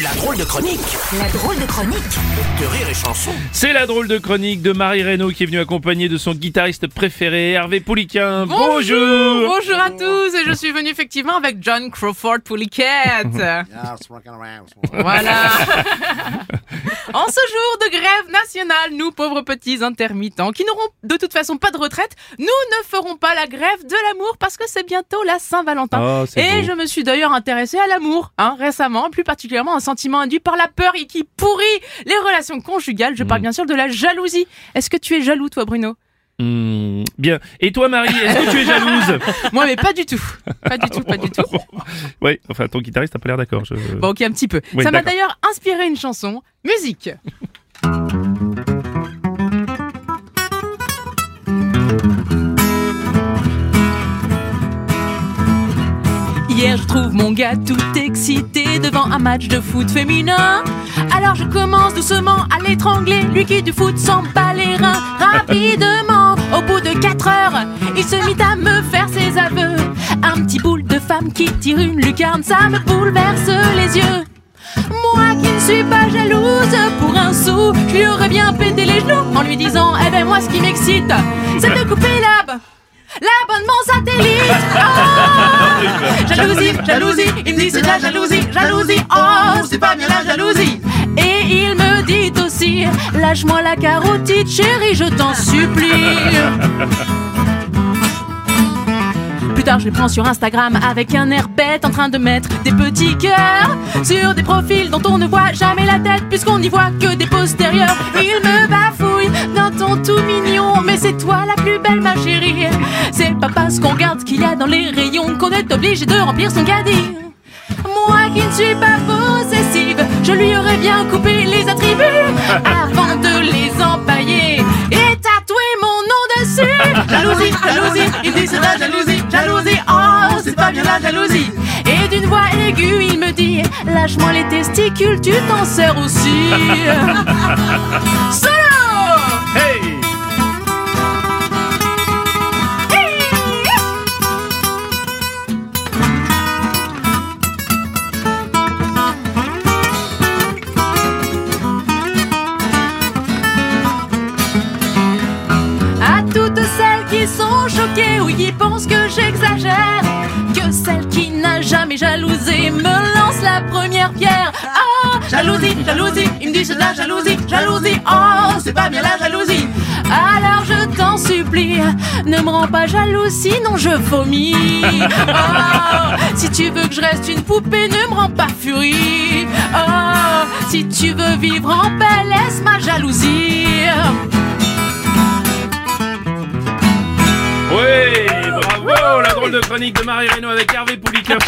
La drôle de chronique La drôle de chronique de Rire et Chanson. C'est la drôle de chronique de Marie Reynaud qui est venue accompagnée de son guitariste préféré, Hervé Pouliquin. Bonjour Bonjour à tous et je suis venu effectivement avec John Crawford Pouliquet. voilà. en ce jour de grève nationale, nous pauvres petits intermittents qui n'auront de toute façon pas de retraite, nous ne ferons pas la grève de l'amour parce que c'est bientôt la Saint-Valentin. Oh, et beau. je me suis d'ailleurs intéressée à l'amour hein, récemment, plus particulièrement un sentiment induit par la peur et qui pourrit les relations conjugales. Je parle Mm. bien sûr de la jalousie. Est-ce que tu es jaloux toi Bruno Hmm, Bien. Et toi Marie, est-ce que tu es jalouse Moi mais pas du tout. Pas du tout, pas du tout. Oui, enfin ton guitariste a pas l'air d'accord. je- Bon, ok, un petit peu. Oui, Ça m'a d'ailleurs inspiré une chanson. Musique. Hier, je trouve mon gars tout excité devant un match de foot féminin. Alors je commence doucement à l'étrangler, lui qui du foot s'en bat les reins. Rapidement, au bout de 4 heures, il se mit à me faire ses aveux. Un petit boule de femme qui tire une lucarne, ça me bouleverse les yeux. Moi qui ne suis pas jalouse pour un sou, je lui aurais bien pété les genoux en lui disant Eh ben moi ce qui m'excite, c'est de couper l'ab. L'abonnement satellite Oh Jalousie, jalousie, il me dit c'est de la jalousie, jalousie Oh, c'est pas bien la jalousie. Et il me dit aussi Lâche-moi la carotide chérie, je t'en supplie plus tard, je les prends sur Instagram avec un air bête en train de mettre des petits cœurs sur des profils dont on ne voit jamais la tête puisqu'on n'y voit que des postérieurs. Il me bafouille d'un ton tout mignon, mais c'est toi la plus belle, ma chérie. C'est pas parce qu'on regarde qu'il y a dans les rayons qu'on est obligé de remplir son caddie. Moi qui ne suis pas possessive, je lui aurais bien coupé les attributs avant de les empailler la jalousie. Et d'une voix aiguë, il me dit Lâche-moi les testicules, tu t'en sers aussi. Solo! Hey À toutes celles qui sont choquées ou qui pensent que j'exagère, celle qui n'a jamais jalousé me lance la première pierre. Ah, jalousie, jalousie, il me dit c'est la jalousie, jalousie, oh, c'est pas bien la jalousie. Alors je t'en supplie, ne me rends pas jaloux, sinon je vomis. Oh, si tu veux que je reste une poupée, ne me rends pas furie. Oh, si tu veux vivre en paix, laisse ma jalousie. Drôle de chronique de Marie Reynaud avec Hervé Pouliquin.